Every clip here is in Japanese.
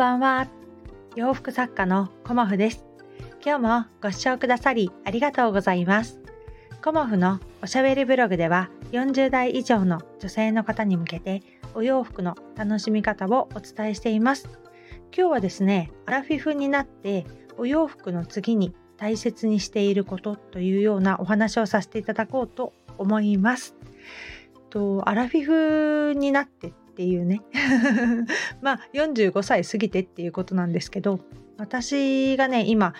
ばんは。洋服作家のコモフです。今日もご視聴くださりありがとうございます。コモフのおしゃべりブログでは40代以上の女性の方に向けてお洋服の楽しみ方をお伝えしています。今日はですね、アラフィフになってお洋服の次に大切にしていることというようなお話をさせていただこうと思います。とアラフィフになってっていうね。まあ45歳過ぎてっていうことなんですけど私がね今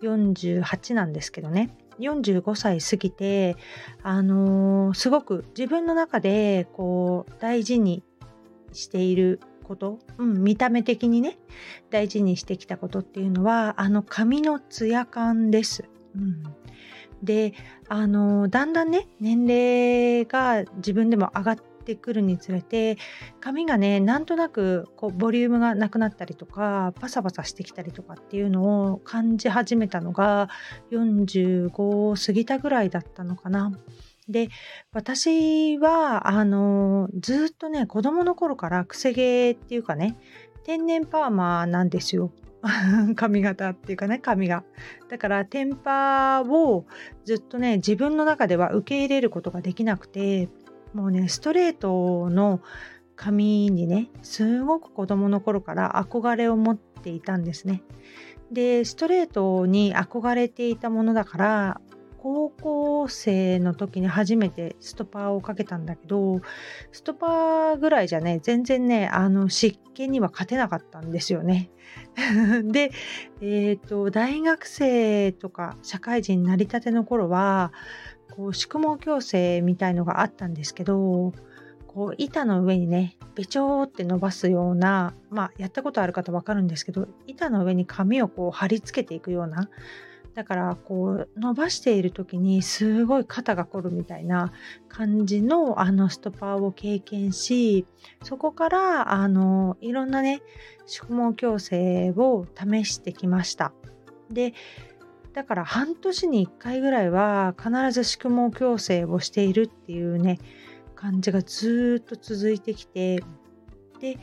48なんですけどね。45歳過ぎてあのー、すごく自分の中でこう大事にしていること、うん、見た目的にね大事にしてきたことっていうのはあの髪のツヤ感です。うん、であのだんだんね年齢が自分でも上がってってくるにつれて髪がねなんとなくこうボリュームがなくなったりとかパサパサしてきたりとかっていうのを感じ始めたのが45を過ぎたぐらいだったのかな。で私はあのずっとね子供の頃からくせ毛っていうかね天然パーマなんですよ。髪型っていうかね髪がだからテンパをずっとね自分の中では受け入れることができなくてもうねストレートの髪にねすごく子供の頃から憧れを持っていたんですね。でストレートに憧れていたものだから高校生の時に初めてストパーをかけたんだけどストパーぐらいじゃね全然ねあの湿気には勝てなかったんですよね。で、えーと大学生とか社会人になりたての頃はこう宿毛矯正みたいのがあったんですけどこう板の上にねべちょーって伸ばすようなまあやったことある方わかるんですけど板の上に紙をこう貼り付けていくようなだからこう伸ばしている時にすごい肩が凝るみたいな感じのあのストパーを経験しそこからあのいろんなね宿毛矯正を試してきました。でだから半年に1回ぐらいは必ず宿毛矯正をしているっていうね感じがずっと続いてきてで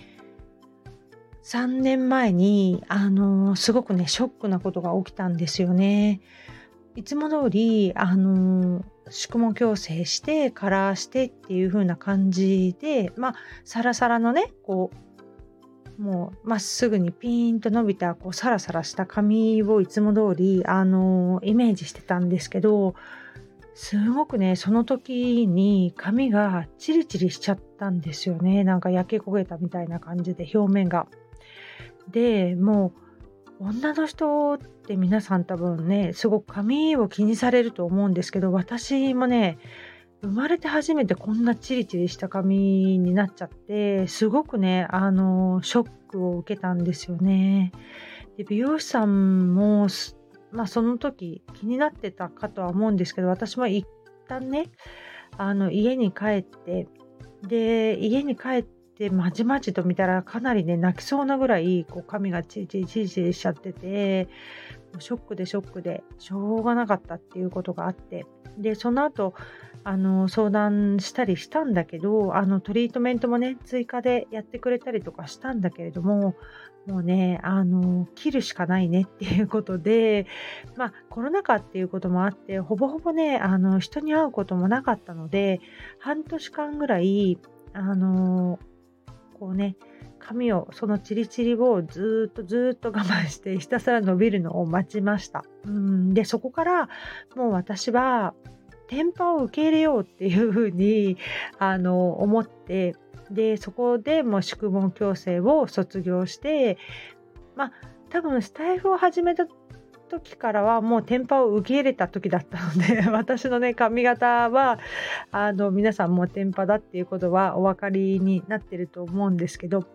3年前にあのすごくねショックなことが起きたんですよね。いつも通りあの宿毛矯正してカラーしてっていう風な感じでまあサラサラのねこうもうまっすぐにピーンと伸びたこうサラサラした髪をいつも通りあのイメージしてたんですけどすごくねその時に髪がチリチリしちゃったんですよねなんか焼け焦げたみたいな感じで表面が。でもう女の人って皆さん多分ねすごく髪を気にされると思うんですけど私もね生まれて初めてこんなチリチリした髪になっちゃってすごくねあのショックを受けたんですよね。で美容師さんもまあその時気になってたかとは思うんですけど私も一旦ねあの家に帰ってで家に帰ってまじまじと見たらかなりね泣きそうなぐらいこう髪がチリチリチリチリしちゃっててショックでショックでしょうがなかったっていうことがあって。でその後あの相談したりしたんだけどあのトリートメントもね追加でやってくれたりとかしたんだけれどももうねあの切るしかないねっていうことでまあコロナ禍っていうこともあってほぼほぼねあの人に会うこともなかったので半年間ぐらいあのこうね髪をそのチリチリをずっとずっと我慢してひたすら伸びるのを待ちました。うんでそこからもう私は天パを受け入れようっていうふうにあの思ってでそこでもう宿毛矯正を卒業してまあ多分スタイフを始めた時からはもう天パを受け入れた時だったので 私のね髪型はあの皆さんも天パだっていうことはお分かりになってると思うんですけど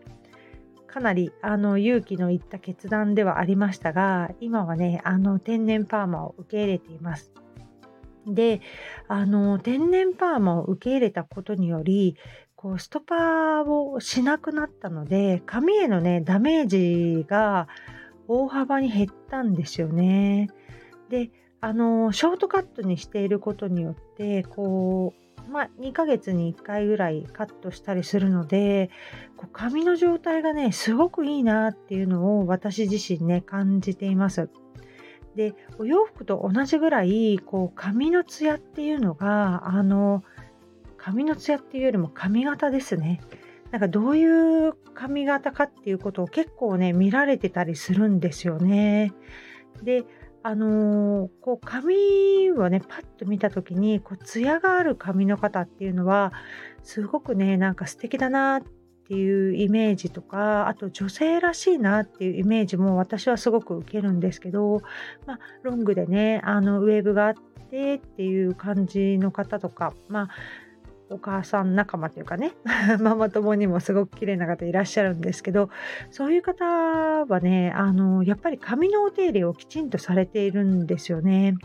かなりあの勇気のいった決断ではありましたが今はねあの天然パーマを受け入れています。であの天然パーマを受け入れたことによりこうストパーをしなくなったので髪へのねダメージが大幅に減ったんですよね。であのショートカットにしていることによってこうまあ、2ヶ月に1回ぐらいカットしたりするのでこう髪の状態がねすごくいいなっていうのを私自身ね感じています。でお洋服と同じぐらいこう髪のツヤっていうのがあの髪のツヤっていうよりも髪型ですね。なんかどういう髪型かっていうことを結構ね見られてたりするんですよね。であのー、こう髪をねパッと見た時にこうツヤがある髪の方っていうのはすごくねなんか素敵だなっていうイメージとかあと女性らしいなっていうイメージも私はすごく受けるんですけど、まあ、ロングでねあのウェーブがあってっていう感じの方とかまあお母さん仲間というかね ママ友にもすごく綺麗な方いらっしゃるんですけどそういう方はねあのやっぱり髪のお手入れをきちんとされているんですよね。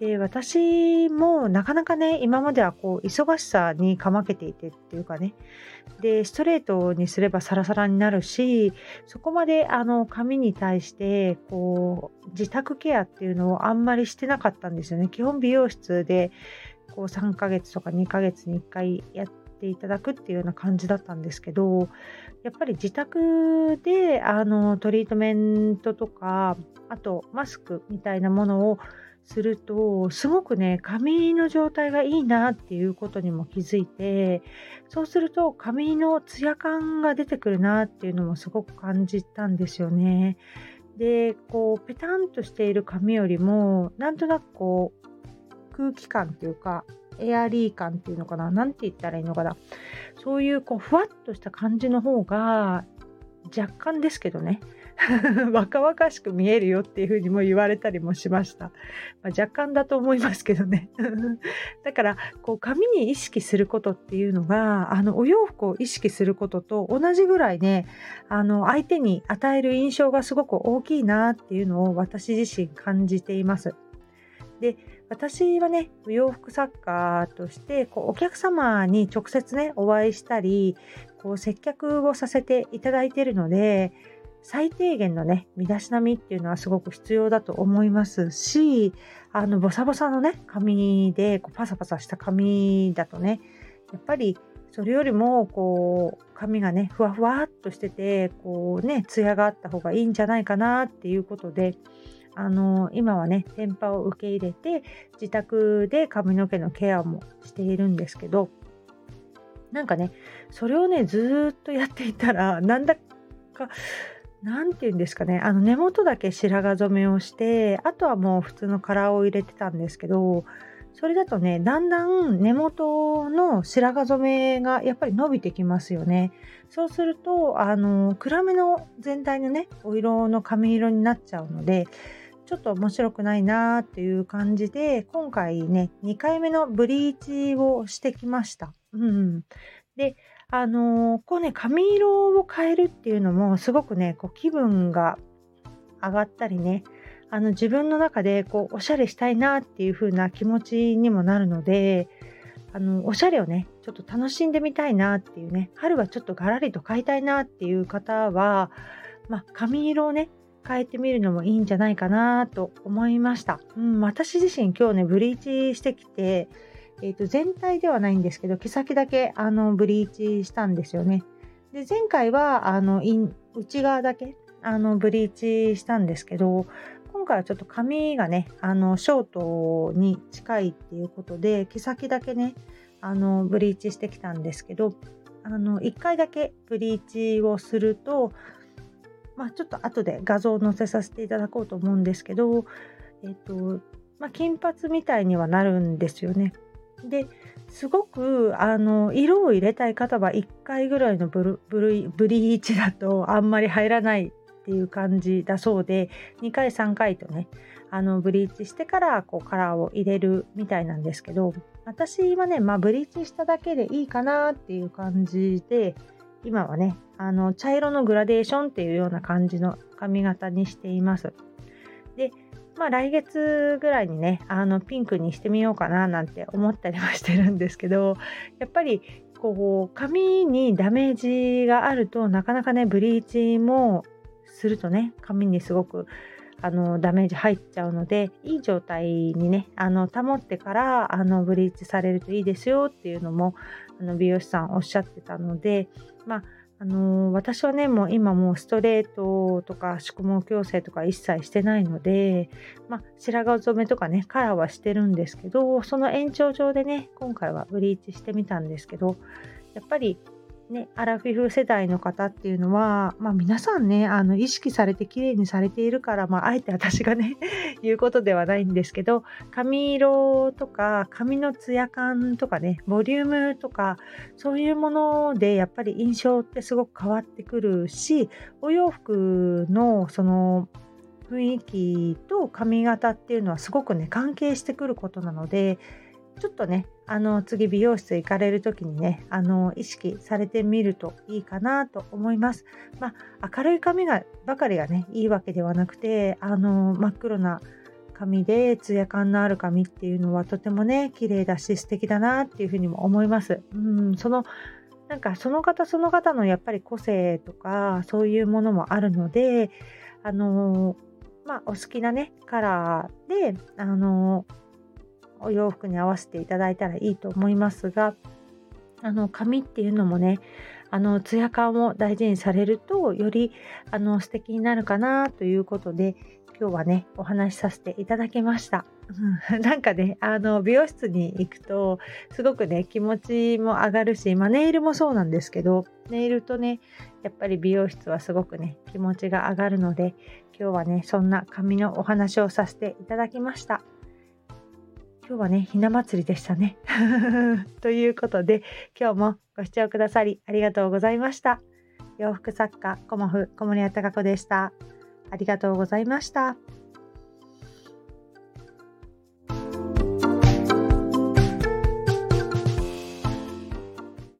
で私もなかなかね今まではこう忙しさにかまけていてっていうかねでストレートにすればサラサラになるしそこまであの髪に対してこう自宅ケアっていうのをあんまりしてなかったんですよね基本美容室でこう3ヶ月とか2ヶ月に1回やっていただくっていうような感じだったんですけどやっぱり自宅であのトリートメントとかあとマスクみたいなものをするとすごくね髪の状態がいいなっていうことにも気づいてそうすると髪のツヤ感が出てくるなっていうのもすごく感じたんですよね。でこうペタンとしている髪よりもなんとなくこう空気感っていうか、エアリー感っていうのかななんて言ったらいいのかなそういうこうふわっとした感じの方が若干ですけどね 若々しく見えるよっていうふうにも言われたりもしました。まあ、若干だと思いますけどね。だからこう髪に意識することっていうのがあのお洋服を意識することと同じぐらいねあの相手に与える印象がすごく大きいなっていうのを私自身感じています。で私はね洋服作家としてこうお客様に直接ねお会いしたりこう接客をさせていただいているので最低限のね身だしなみっていうのはすごく必要だと思いますしあのボサボサのね髪でこうパサパサした髪だとねやっぱりそれよりもこう髪がねふわふわっとしててこうねツヤがあった方がいいんじゃないかなっていうことであの今はね天パを受け入れて自宅で髪の毛のケアもしているんですけどなんかねそれをねずっとやっていたらなんだか何て言うんですかねあの根元だけ白髪染めをしてあとはもう普通のカラーを入れてたんですけどそれだとねだんだん根元の白髪染めがやっぱり伸びてきますよね。そうするとあの暗めの全体のねお色の髪色になっちゃうのでちょっと面白くないなーっていう感じで、今回ね、2回目のブリーチをしてきました。うん。で、あのー、こうね、髪色を変えるっていうのも、すごくね、こう気分が上がったりね、あの自分の中でこうおしゃれしたいなっていう風な気持ちにもなるので、あのおしゃれをね、ちょっと楽しんでみたいなっていうね、春はちょっとガラリと変えたいなっていう方は、まあ、髪色をね、変えてみるのもいいんじゃないかなと思いました。うん、私自身今日ね、ブリーチしてきて、えー、と全体ではないんですけど、毛先だけあのブリーチしたんですよね。で前回はあの内側だけあのブリーチしたんですけど、今回はちょっと髪がね、あのショートに近いっていうことで、毛先だけね、あのブリーチしてきたんですけど、あの1回だけブリーチをするとまあ、ちょっと後で画像を載せさせていただこうと思うんですけど、えっ、と、まあ、金髪みたいにはなるんですよね。ですごくあの色を入れたい方は1回ぐらいのブルブルブリーチだとあんまり入らないっていう感じだそうで2回3回とねあのブリーチしてからこうカラーを入れるみたいなんですけど私はね、まあ、ブリーチしただけでいいかなっていう感じで今はね、あの茶色のグラデーションっていうような感じの髪型にしています。で、まあ来月ぐらいにね、あのピンクにしてみようかななんて思ったりはしてるんですけど、やっぱりこう髪にダメージがあるとなかなかねブリーチもするとね髪にすごくあのダメージ入っちゃうのでいい状態にねあの保ってからあのブリーチされるといいですよっていうのもあの美容師さんおっしゃってたのでまああのー、私はねもう今もうストレートとか宿毛矯正とか一切してないので、まあ、白髪染めとかねカラーはしてるんですけどその延長上でね今回はブリーチしてみたんですけどやっぱりね、アラフィフ世代の方っていうのは、まあ、皆さんねあの意識されて綺麗にされているから、まあ、あえて私がね 言うことではないんですけど髪色とか髪のツヤ感とかねボリュームとかそういうものでやっぱり印象ってすごく変わってくるしお洋服のその雰囲気と髪型っていうのはすごくね関係してくることなのでちょっとね、あの、次美容室行かれる時にね、あの、意識されてみるといいかなと思います。まあ、明るい髪がばかりがね、いいわけではなくて、あの、真っ黒な髪でツヤ感のある髪っていうのはとてもね、綺麗だし素敵だなっていうふうにも思います。うん、その、なんかその方その方のやっぱり個性とかそういうものもあるので、あのまあ、お好きなね、カラーで、あのお洋服に合わせていただいたらいいと思いますがあの髪っていうのもねあのツヤ感を大事にされるとよりあの素敵になるかなということで今日はねお話しさせていただきました。なんかねあの美容室に行くとすごくね気持ちも上がるし、まあ、ネイルもそうなんですけどネイルとねやっぱり美容室はすごくね気持ちが上がるので今日はねそんな髪のお話をさせていただきました。今日はね、ひな祭りでしたね。ということで、今日もご視聴くださりありがとうございました。洋服作家、コモフ、小森屋隆子でした。ありがとうございました。